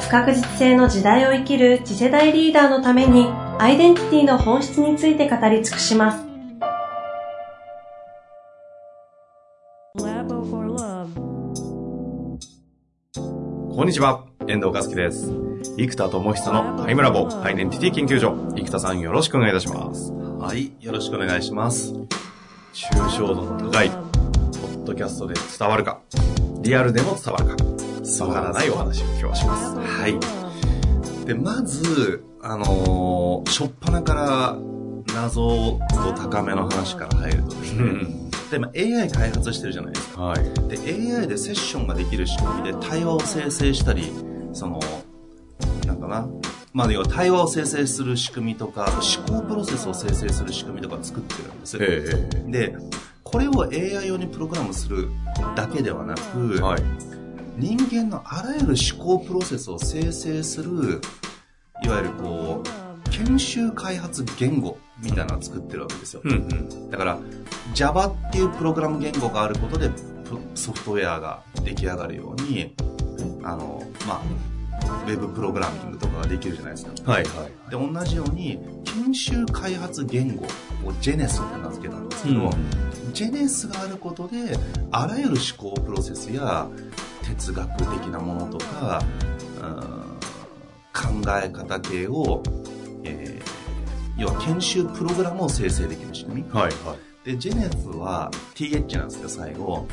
不確実性の時代を生きる次世代リーダーのためにアイデンティティの本質について語り尽くします。こんにちは、遠藤和樹です。生田智久のタイムラボアイデンティティ研究所。生田さんよろしくお願いいたします。はい、よろしくお願いします。抽象度の高い、ポッドキャストで伝わるか、リアルでも伝わるか、わからないお話を今日はします。はい。で、まず、あのー、しょっぱなから謎度高めの話から入るとですね、で、今 AI 開発してるじゃないですか。はい。で、AI でセッションができる仕組みで対話を生成したり、その、なんかな、まあ、要は対話を生成する仕組みとか、思考プロセスを生成する仕組みとか作ってるんです。で、これを AI 用にプログラムするだけではなく、はい、人間のあらゆる思考プロセスを生成する、いわゆるこう、研修開発言語みたいなのを作ってるわけですよ。うんうん、だから、Java っていうプログラム言語があることで、ソフトウェアが出来上がるように、あの、まあ、ウェブプログラミングとかができるじゃないですか。はいはい。で、同じように、研修開発言語を JENES って名付けたんですけど、うん、JENES があることで、あらゆる思考プロセスや哲学的なものとか、考え方系を、えー、要は研修プログラムを生成できる仕組み。はいはい。で、ジェネスは TH なんですけど、最後。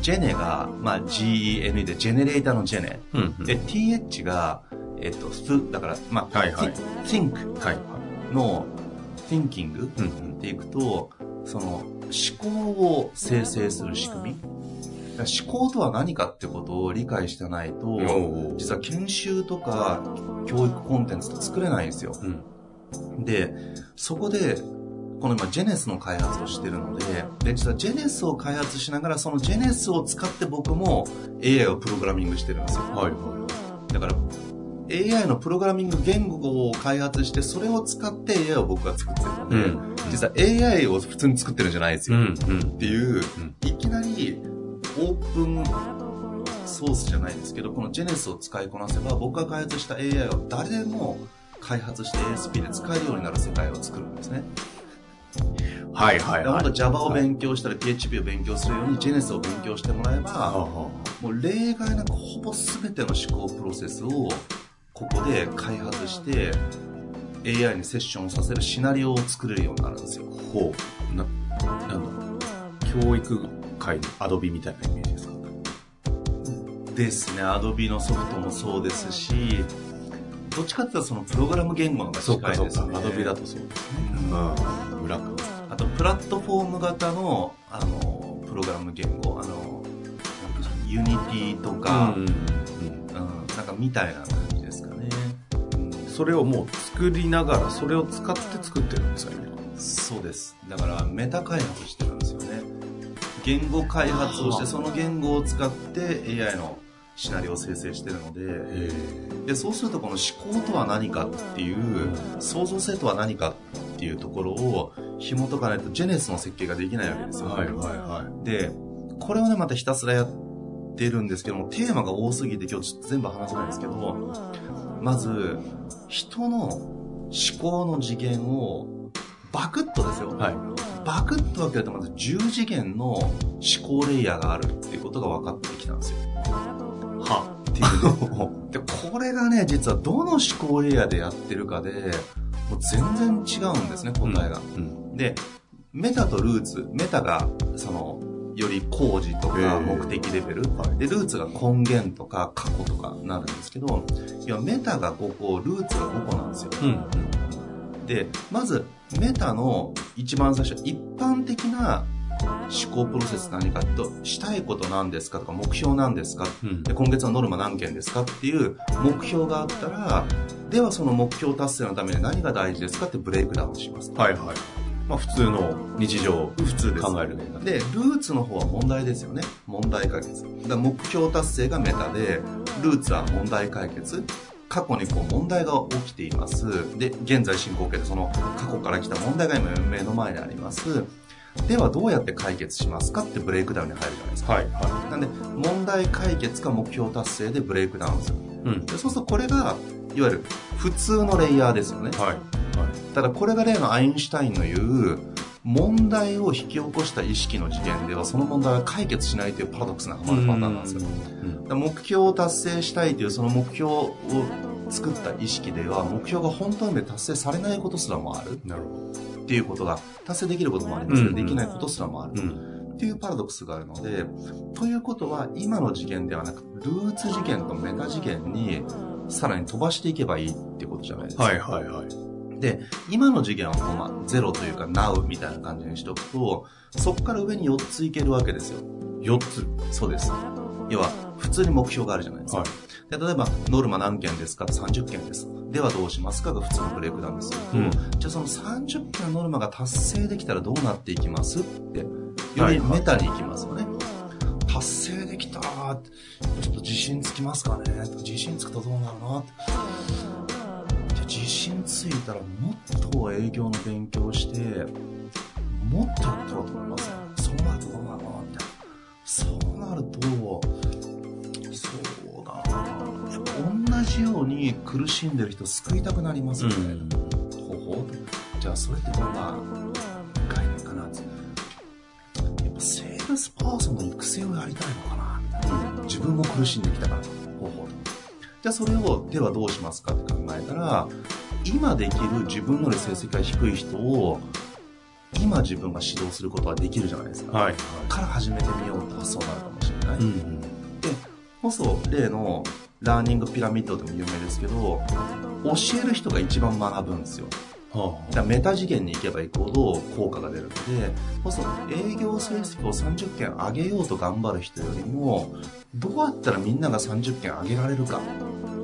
ジェネが、まあ、GEN で、ジェネレーターのジェネ。うんうん、で、TH が、えっと、だから、まあ、はいはい、think の thinking っていくと、その、思考を生成する仕組み。思考とは何かってことを理解してないと、実は研修とか教育コンテンツって作れないんですよ。うん、で、そこで、この今、ジェネスの開発をしてるので、で、実はジェネスを開発しながら、そのジェネスを使って僕も AI をプログラミングしてるんですよ。はいはい。だから、AI のプログラミング言語を開発して、それを使って AI を僕が作ってるので、うん、実は AI を普通に作ってるんじゃないですよ。うん、っていう、いきなりオープンソースじゃないですけど、このジェネスを使いこなせば、僕が開発した AI を誰でも開発して ASP で使えるようになる世界を作るんですね。はいはい、はい。本当 Java を勉強したり、PHP を勉強するように JNS を勉強してもらえば、もう例外なくほぼ全ての思考プロセスをここで開発して、AI にセッションさせるシナリオを作れるようになるんですよ。ほう。な、なんだ。教育界のアドビみたいなイメージですか？ですね。アドビのソフトもそうですし、どっちかっていうとそのプログラム言語のが近いですね。アドビだとそうですね。うん。裏あと、プラットフォーム型の、あの、プログラム言語、あの、ユニティとか、うん、うん、なんかみたいな感じですかね。それをもう作りながら、それを使って作ってるんですかね。そうです。だから、メタ開発してるんです。言語開発をして、その言語を使って AI のシナリオを生成してるのででそうするとこの思考とは何かっていう創造性とは何かっていうところを紐解かないとジェネスの設計ができないわけですよ、はいはいはい、でこれをねまたひたすらやってるんですけどもテーマが多すぎて今日ちょっと全部話せないんですけどまず人の思考の次元をバクッとですよ、はい、バクッと分けるとまず10次元の思考レイヤーがあるっていうことが分かってきたんですよ。はっていう。でこれがね実はどの思考レイヤーでやってるかでもう全然違うんですね答えが、うん。うん、でメタとルーツメタがそのより工事とか目的レベル、でルーツが根源とか過去とかなるんですけどいやメタが5個ルーツが5個なんですよ、うん。うん、でまずメタの一番最初一般的な思考プロセス何かとしたいこと何ですかとか目標何ですか、うん、で今月はノルマ何件ですかっていう目標があったらではその目標達成のために何が大事ですかってブレイクダウンしますはいはい。まあ普通の日常普通で考えるね。でルーツの方は問題ですよね。問題解決。だ目標達成がメタでルーツは問題解決過去にこう問題が起きていますで現在進行形でその過去から来た問題が今目の前にありますではどうやって解決しますかってブレイクダウンに入るじゃないですか。はいはい、なんで問題解決か目標達成でブレイクダウンする。うん、でそうするとこれがいわゆる普通のレイヤーですよね。はいはい、ただこれが例のアインシュタインの言う問題を引き起こした意識の次元ではその問題は解決しないというパラドックスにハマるパターンなんですよ。うん、目標を達成したいというその目標を作った意識では目標が本当に達成されないことすらもある。なるほど。っていうことが達成できることもありますけど、できないことすらもある。っていうパラドックスがあるので、ということは今の次元ではなく、ルーツ次元とメタ次元にさらに飛ばしていけばいいってことじゃないですか。はいはいはい。で、今の次元はもうまあゼロというか Now みたいな感じにしておくと、そこから上に4ついけるわけですよ。4つそうです。要は、普通に目標があるじゃないですか。はいで例えば、ノルマ何件ですか ?30 件です。ではどうしますか？が普通のブレイクダウンですうん、じゃあその30件のノルマが達成できたらどうなっていきます？って、よりメタに行きますよね。はい達成できたちょっと自信つきますかね？自信つくとどうなるの？じゃ自信ついたらもっと営業の勉強してもっとやったらと思いますそうなるとどうなるのってそうなると同じように苦しんでる人救いたくなりますよね、うん、ほほじゃあそれってどんな概念かなやっぱセールスパーソンの育成をやりたいのかな。みたい自分も苦しんできたから。ほほじゃあそれをではどうしますかって考えたら今できる自分より成績が低い人を今自分が指導することはできるじゃないですか、はい、から始めてみようと発想になるかもしれない、うん、でこそ例のラーニングピラミッドでも有名ですけど教える人が一番学ぶんですよ。だメタ次元に行けば行くほど効果が出るのでそうすると営業成績を30件上げようと頑張る人よりもどうやったらみんなが30件上げられるか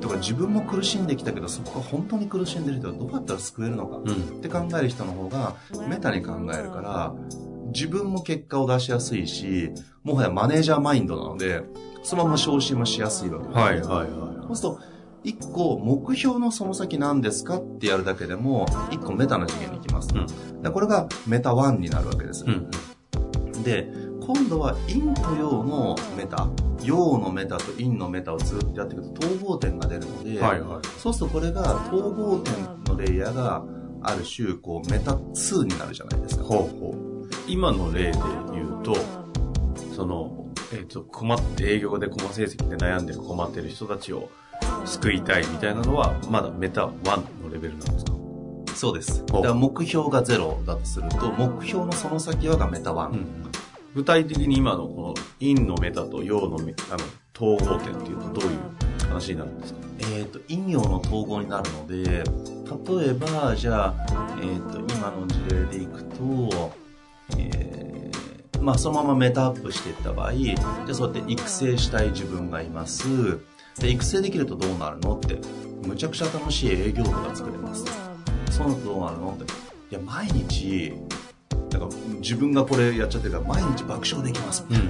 とか自分も苦しんできたけどそこが本当に苦しんでる人はどうやったら救えるのかって考える人の方がメタに考えるから自分も結果を出しやすいしもはやマネージャーマインドなのでそのまま昇進もしやすいわけです。はいはいはい。そうすると、一個目標のその先何ですかってやるだけでも、一個メタの次元に行きます。うん、これがメタ1になるわけです。うん、で、今度は陰と陽のメタ、陽のメタと陰のメタをずっとやっていくと統合点が出るので、はいはい、そうするとこれが統合点のレイヤーがある種、こうメタ2になるじゃないですか。ほうほう今の例で言うと、その、えっ、ー、と、困って、営業でコマ成績で悩んでる困ってる人たちを救いたいみたいなのは、まだメタ1のレベルなんですか？そうです。だから目標が0だとすると、目標のその先はがメタ1。うん、具体的に今のこの陰のメタと陽のメあの統合点っていうとどういう話になるんですか？えっ、と、陰陽の統合になるので、例えば、じゃあ、えっ、ー、と、今の事例でいくと、えーまあ、そのままメタアップしていった場合、じゃあそうやって育成したい自分がいます。で、育成できるとどうなるのって、むちゃくちゃ楽しい営業部が作れます。そうなるとどうなるのって、いや、毎日、なんか自分がこれやっちゃってるから、毎日爆笑できます。うん、うん、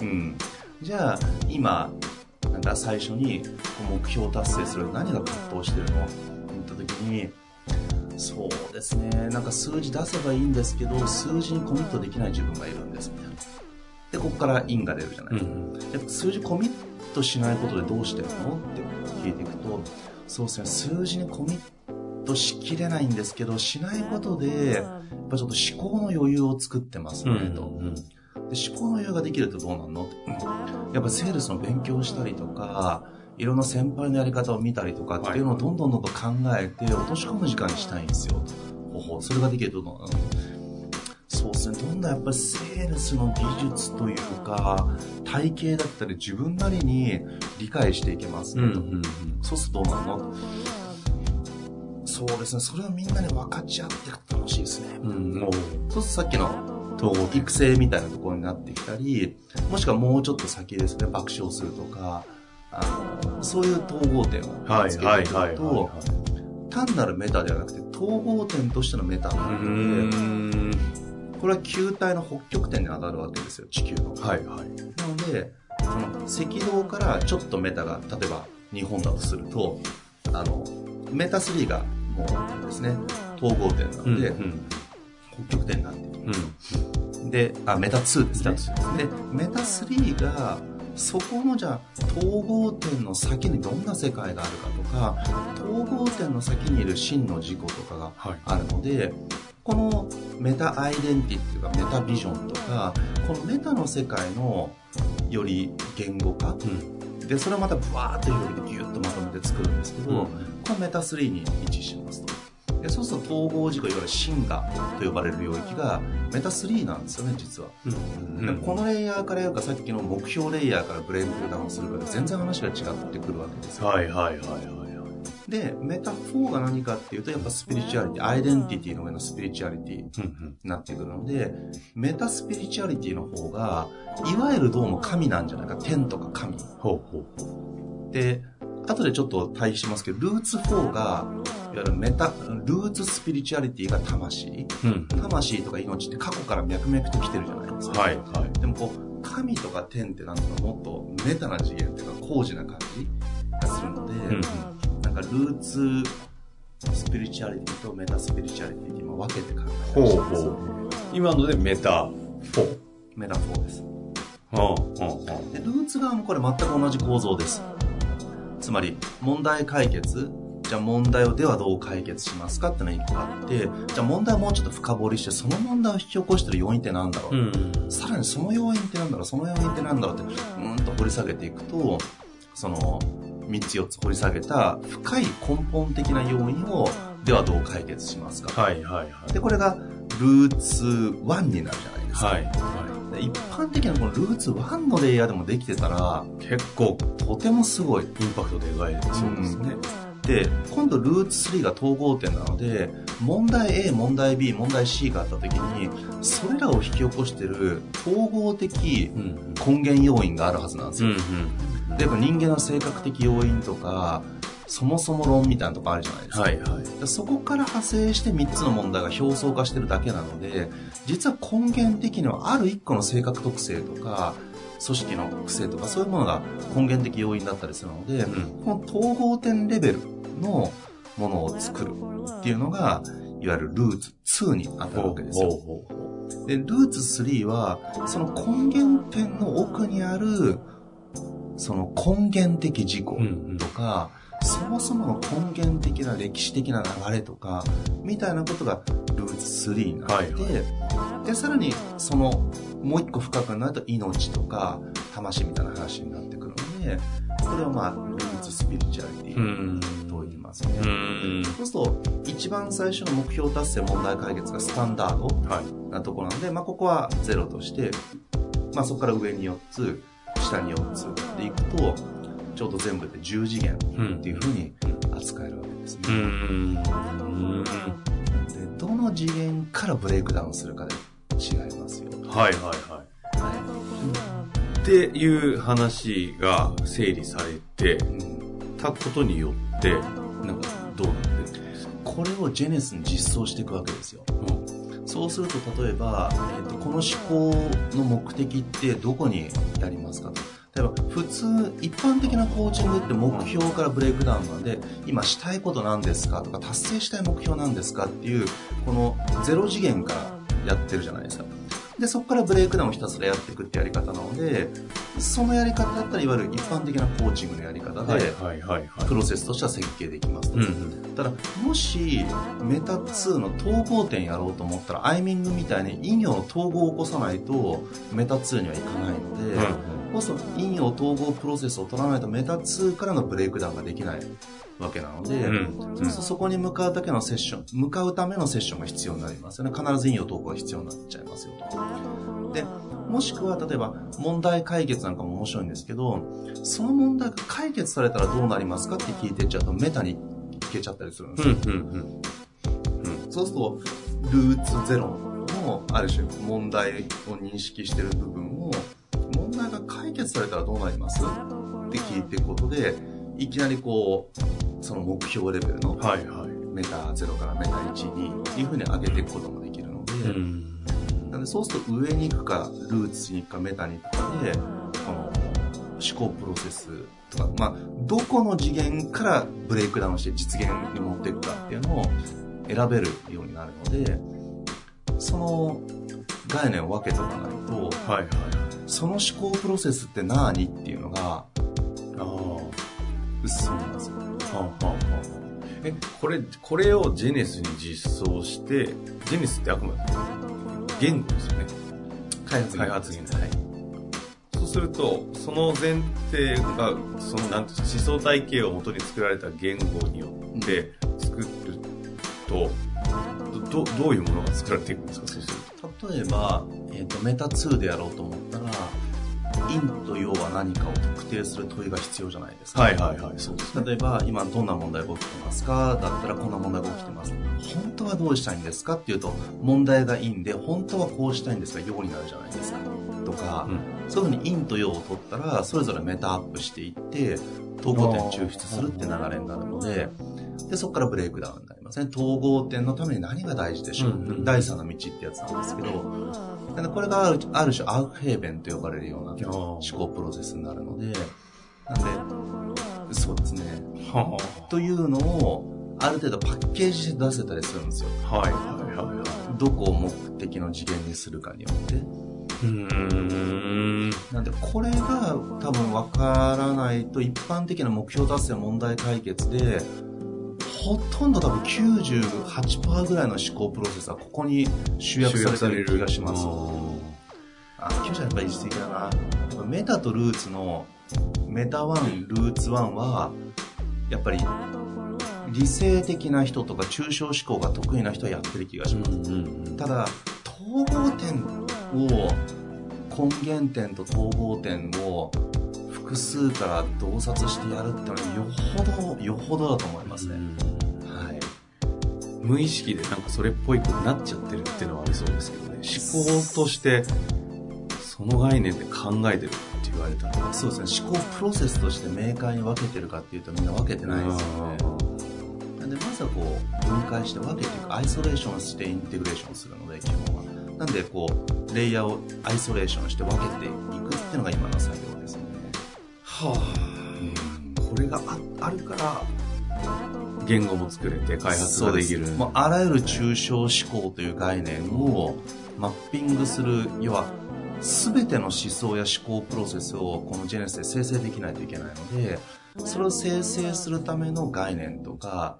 うん。じゃあ、今、なんか最初に目標達成する何が葛藤してるの？って言った時に、そうですね。なんか数字出せばいいんですけど、数字にコミットできない自分がいるんです、みたいな。で、ここから因が出るじゃない。うん、数字コミットしないことでどうしてるの？って聞いていくと、そうですね、数字にコミットしきれないんですけど、しないことで、やっぱちょっと思考の余裕を作ってますね、と。うんうん。で思考の余裕ができるとどうなんの？やっぱセールスの勉強したりとか、いろんな先輩のやり方を見たりとかっていうのをどんどんどんどん考えて落とし込む時間にしたいんですよ。ほほそれができるとどうなの？そうですね。どんどんやっぱりセールスの技術というか、体系だったり自分なりに理解していけますね、うんうんうん、そうするとどうなの？そうですね。それをみんなに分かち合って楽しいですね。うん、そうするとさっきの育成みたいなところになってきたり、もしくはもうちょっと先ですね、爆笑するとか、あのそういう統合点をつけていくと、単なるメタではなくて、統合点としてのメタになるので、これは球体の北極点に当たるわけですよ、地球の。はいはい。なので、その赤道からちょっとメタが、例えば日本だとすると、あの、メタ3がもうですね、統合点なので、うんうん、北極点になっている、うん、で、あ、メタ2ですね。でメタ3が、そこのじゃあ統合点の先にどんな世界があるかとか統合点の先にいる真の事故とかがあるので、はい、このメタアイデンティティっていうかメタビジョンとかこのメタの世界のより言語化、うん、でそれをまたブワーッと広げてギュッとまとめて作るんですけど、うん、このメタ3に位置しますと。でそうすると統合自己いわゆる真我と呼ばれる領域がメタ3なんですよね実は、うん、このレイヤーからやるかさっきの目標レイヤーからブレイクダウンするかで全然話が違ってくるわけですはいはいはいはいで、メタ4が何かっていうと、やっぱスピリチュアリティ、アイデンティティの上のスピリチュアリティになってくるので、メタスピリチュアリティの方が、いわゆるどうも神なんじゃないか、天とか神。ほうほうで、後でちょっと対比しますけど、ルーツ4が、いわゆるメタ、ルーツスピリチュアリティが魂。うん、魂とか命って過去から脈々と来てるじゃないですか。はい、はい。でもこう、神とか天ってなんかもっとメタな次元っていうか、高次な感じがするので、うん、ルーツスピリチュアリティとメタスピリチュアリティって今分けて考えてます。ほうほう。今のでメタ4。メタ4です。でルーツ側もこれ全く同じ構造です。つまり問題解決じゃあ問題をではどう解決しますかってのが一個あってじゃあ問題をもうちょっと深掘りしてその問題を引き起こしてる要因って何だろう、うん、さらにその要因って何だろうその要因って何だろうってうんと掘り下げていくとその3つ4つ掘り下げた深い根本的な要因をではどう解決しますか、はいはいはい、でこれがルーツ1になるじゃないですか、はいはい。一般的なこのルーツ1のレイヤーでもできてたら結構とてもすごいインパクトで描いてそうですね、で今度ルーツ3が統合点なので問題 A 問題 B 問題 C があった時にそれらを引き起こしてる統合的根源要因があるはずなんですよ、例えば人間の性格的要因とかそもそも論みたいなとこあるじゃないですか。はいはい、そこから派生して3つの問題が表層化してるだけなので、実は根源的にはある1個の性格特性とか、組織の癖とかそういうものが根源的要因だったりするので、うん、この統合点レベルのものを作るっていうのが、いわゆるルーツ2に当たるわけですよ。で、ルーツ3は、その根源点の奥にある、その根源的事項とか、そもそもの根源的な歴史的な流れとか、みたいなことがルーツ3になって、はいはい、で、さらにその、もう一個深くなると命とか魂みたいな話になってくるので、これをまあ、ルーツスピリチュアリティと言いますね。そうすると、一番最初の目標達成問題解決がスタンダードなところなので、まあ、ここはゼロとして、まあ、そこから上に4つ、下に4つでいくと、ちょうど全部で10次元っていうふうに扱えるわけですね。うん、でどの次元からブレイクダウンするかで違いますよ。はいはいはい。はい、っていう話が整理されて、たことによって、なんかどうなってるんですか？これをジェネスに実装していくわけですよ。うん、そうすると例えば、えーと、この思考の目的ってどこにありますかと。例えば普通一般的なコーチングって目標からブレイクダウンなんで今したいことなんですかとか達成したい目標なんですかっていうこのゼロ次元からやってるじゃないですかでそこからブレイクダウンをひたすらやっていくってやり方なのでそのやり方だったらいわゆる一般的なコーチングのやり方でプロセスとしては設計できますと、うん、ただもしメタ2の統合点やろうと思ったらアイミングみたいに陰陽の統合を起こさないとメタ2にはいかないので、うんこそ陰陽統合プロセスを取らないとメタ2からのブレイクダウンができないわけなので、うん、そうするとそこに向かうだけのセッション、向かうためのセッションが必要になりますよね。必ず陰陽統合が必要になっちゃいますよと。で、もしくは例えば問題解決なんかも面白いんですけど、その問題が解決されたらどうなりますかって聞いてっちゃうとメタにいけちゃったりするんですよ。うんうんうん、そうすると、ルーツゼロのの、ある種問題を認識してる部分を、問題が解決されたらどうなります？って聞いていくことで、いきなりこう、その目標レベルの、はいはい、メタ0からメタ1にっていうふうに上げていくこともできるので、なんでそうすると上に行くか、ルーツに行くか、メタに行くかで、この思考プロセスとか、まあ、どこの次元からブレイクダウンして実現に持っていくかっていうのを選べるようになるので、その概念を分けておかないと、はいはい、その思考プロセスって何っていうのが、ああ、薄いんですよ。はあはあえ、これ、これをジェネスに実装して、ジェネスってあくまで言語ですよね。開発開発言語。はい。そうすると、その前提が、その、なんて思想体系をもとに作られた言語によって作ると、どどういうものが作られていくんですか？そうすると例えば、えーと、メタ2でやろうと思っ陰と陽は何かを特定する問いが必要じゃないですか。はいはいはい、そうです、ね、例えば、今どんな問題が起きてますか？だったらこんな問題が起きてます。本当はどうしたいんですか？っていうと、問題が陰で、本当はこうしたいんですが、陽になるじゃないですか。とか、うん、そういうふうに陰と陽を取ったら、それぞれメタアップしていって、統合点抽出するって流れになるので、で、そこからブレイクダウンになりますね。統合点のために何が大事でしょう、うんうん、第三の道ってやつなんですけど、でこれがあるある種アウフヘーベンと呼ばれるような思考プロセスになるので、なんで、そうですね。はあ、というのを、ある程度パッケージで出せたりするんですよ。はいはいはいはい。どこを目的の次元にするかによって。うんなんでこれが多分分からないと一般的な目標達成問題解決でほとんど多分98%ぐらいの思考プロセスはここに集約されてる気がします。あ、90やっぱり一時的だな。メタとルーツの、メタ1、ルーツ1は、やっぱり理性的な人とか抽象思考が得意な人はやってる気がします。ただ、統合点を、根源点と統合点を複数から洞察してやるってのはよほどよほどだと思いますね、はい、無意識でなんかそれっぽいことになっちゃってるっていうのはありそうですけどね。思考としてその概念で考えてるって言われたら。そうですね。思考プロセスとして明快に分けてるかっていうとみんな分けてないですよね。なんでまずはこう分解して分けていくアイソレーションしてインテグレーションするので基本は。なんでこうレイヤーをアイソレーションして分けていくっていうのが今の作業はあ、これがああるから言語も作れて開発ができる。もうあらゆる抽象思考という概念をマッピングする要は全ての思想や思考プロセスをこのジェネスで生成できないといけないのでそれを生成するための概念とか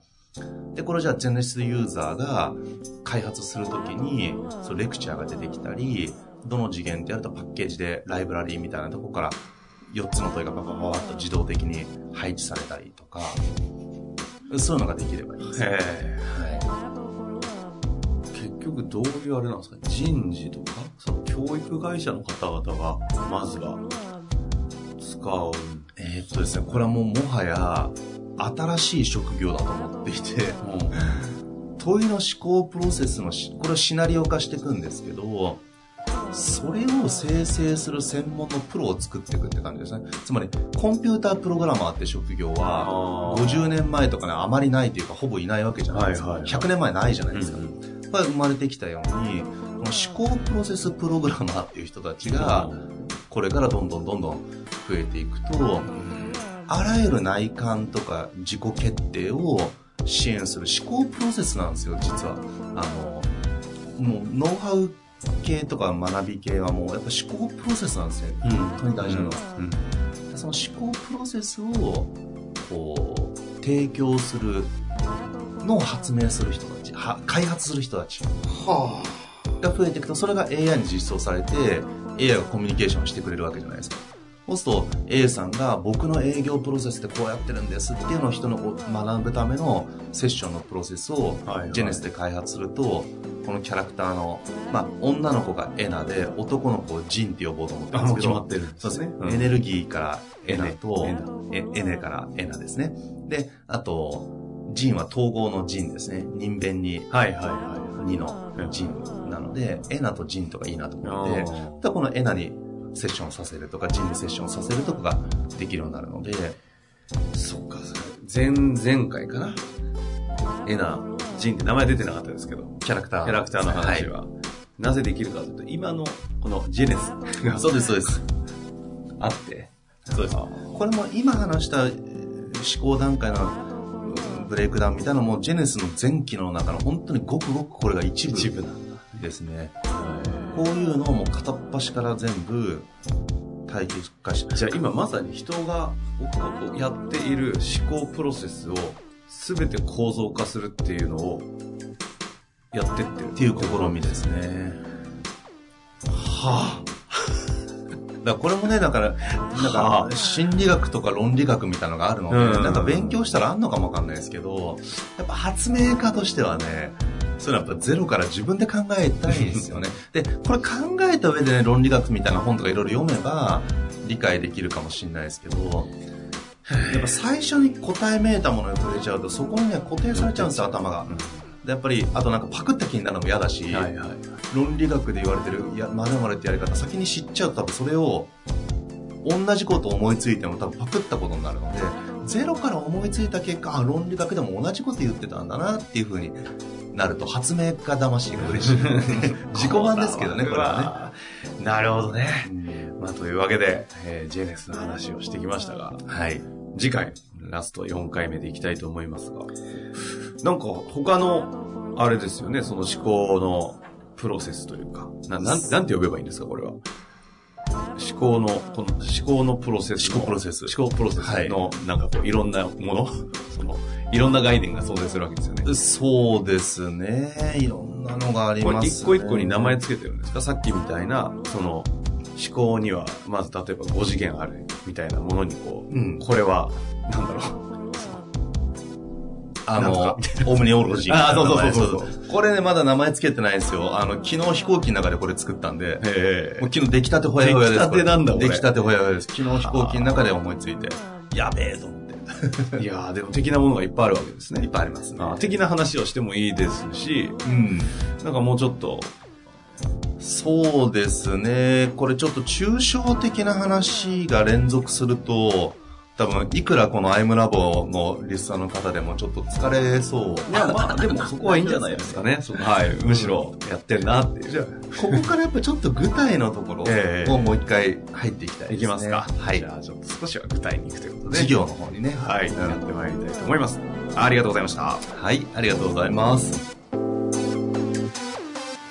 でこれじゃあジェネシスユーザーが開発するときにそレクチャーが出てきたりどの次元ってやるとパッケージでライブラリーみたいなとこから4つの問いがババババッと自動的に配置されたりとか、そういうのができればいいですね。はい、結局どういうあれなんですか？人事とか、その教育会社の方々が、まずは、使う。えー、っとですね、これはもうもはや、新しい職業だと思っていて、うん、問いの思考プロセスのこれをシナリオ化していくんですけど、それを生成する専門のプロを作っていくって感じですね。つまり、コンピュータープログラマーって職業は、50年前とかね、あまりないというか、ほぼいないわけじゃないですか。はいはい、100年前ないじゃないですか。うん、生まれてきたように、この思考プロセスプログラマーっていう人たちが、これからどんどんどんどん増えていくと、あらゆる内観とか自己決定を支援する思考プロセスなんですよ、実は。あの、もうノウハウ系とか学び系はもうやっぱ思考プロセスなんですよ、うん、本当に大事なのは、うん、その思考プロセスをこう提供するのを発明する人たちは開発する人たちはが増えていくとそれが AI に実装されて AI がコミュニケーションしてくれるわけじゃないですか。そうすると A さんが僕の営業プロセスってこうやってるんですっていうのを人の学ぶためのセッションのプロセスをジェネスで開発すると、このキャラクターの、まあ、女の子がエナで、男の子をジンって呼ぼうと思ってるんですけど、決まってるそうですね、うん、エネルギーからエナと、エエネからエナですね。で、あと、ジンは統合のジンですね。人弁に、はいはいはい。2のジンなので、エナとジンとかいいなと思って、でこのエナにセッションさせるとか、ジンにセッションさせるとかができるようになるので、そっか、前、前回かな。エナ、ジンって名前出てなかったですけど、キャラクター。キャラクターの話は、はい、なぜできるかというと、今のこのジェネスが そうです、そうです。あって、そうです。これも今話した思考段階のブレイクダウンみたいなのもジェネスの前期の中の本当にごくごくこれが一部一部なんだですね。こういうのをもう片っ端から全部体系化して。じゃあ今まさに人がやっている思考プロセスを全て構造化するっていうのをやってってるっていう試みですね。はあ。だこれもね、だから、なんか、心理学とか論理学みたいなのがあるので、なんか勉強したらあんのかもわかんないですけど、やっぱ発明家としてはね、そういうのはやっぱゼロから自分で考えたいですよね。で、これ考えた上でね、論理学みたいな本とかいろいろ読めば、理解できるかもしれないですけど、やっぱ最初に答えめいたものに触れちゃうと、そこにね、固定されちゃうんですよ、頭が。でやっぱり、あとなんかパクった気になるのも嫌だし、はいはい、論理学で言われてる、いや、まるってやり方、先に知っちゃうと多分それを、同じこと思いついても多分パクったことになるので、ゼロから思いついた結果、あ、論理学でも同じこと言ってたんだなっていうふうになると、発明家魂が嬉しい。自己版ですけどね、これはね。なるほどね。まあ、というわけで、えー、ジェネスの話をしてきましたが、はい。次回、ラスト4回目でいきたいと思いますが、なんか他の、あれですよね、その思考のプロセスというか、な、なん、なんて呼べばいいんですか、これは。思考の、この思考のプロセス。思考プロセス。思考プロセスの、なんかこう、いろんなもの、その、いろんな概念が想定するわけですよね。そうですね。いろんなのがあります、ね。一個一個に名前つけてるんですか？さっきみたいな、その、思考には、まず例えば5次元あるみたいなものにこう、うん、これは、なんだろう。あの、オムニオロジー。あ、そうそうそうそう。これね、まだ名前つけてないんですよ。あの、昨日飛行機の中でこれ作ったんで、もう昨日出来たてほやほやです。出来たてなんだ、出来たてほやほやです。昨日飛行機の中で思いついて、やべえと思って。いやでも的なものがいっぱいあるわけですね。いっぱいありますね。的な話をしてもいいですし、うん。なんかもうちょっと、そうですね。これちょっと抽象的な話が連続すると、多分、いくらこのアイムラボのリスナーの方でもちょっと疲れそう。いや、まあ、でもそこはいいんじゃないですかね。はい。むしろやってんなっていう。じゃここからやっぱちょっと具体のところをもう一回入っていきたいです、ね。いきますか。はい。じゃあ、ちょっと少しは具体にいくということで。事業の方にね。はい。やってまいりたいと思います。ありがとうございました。はい。ありがとうございます。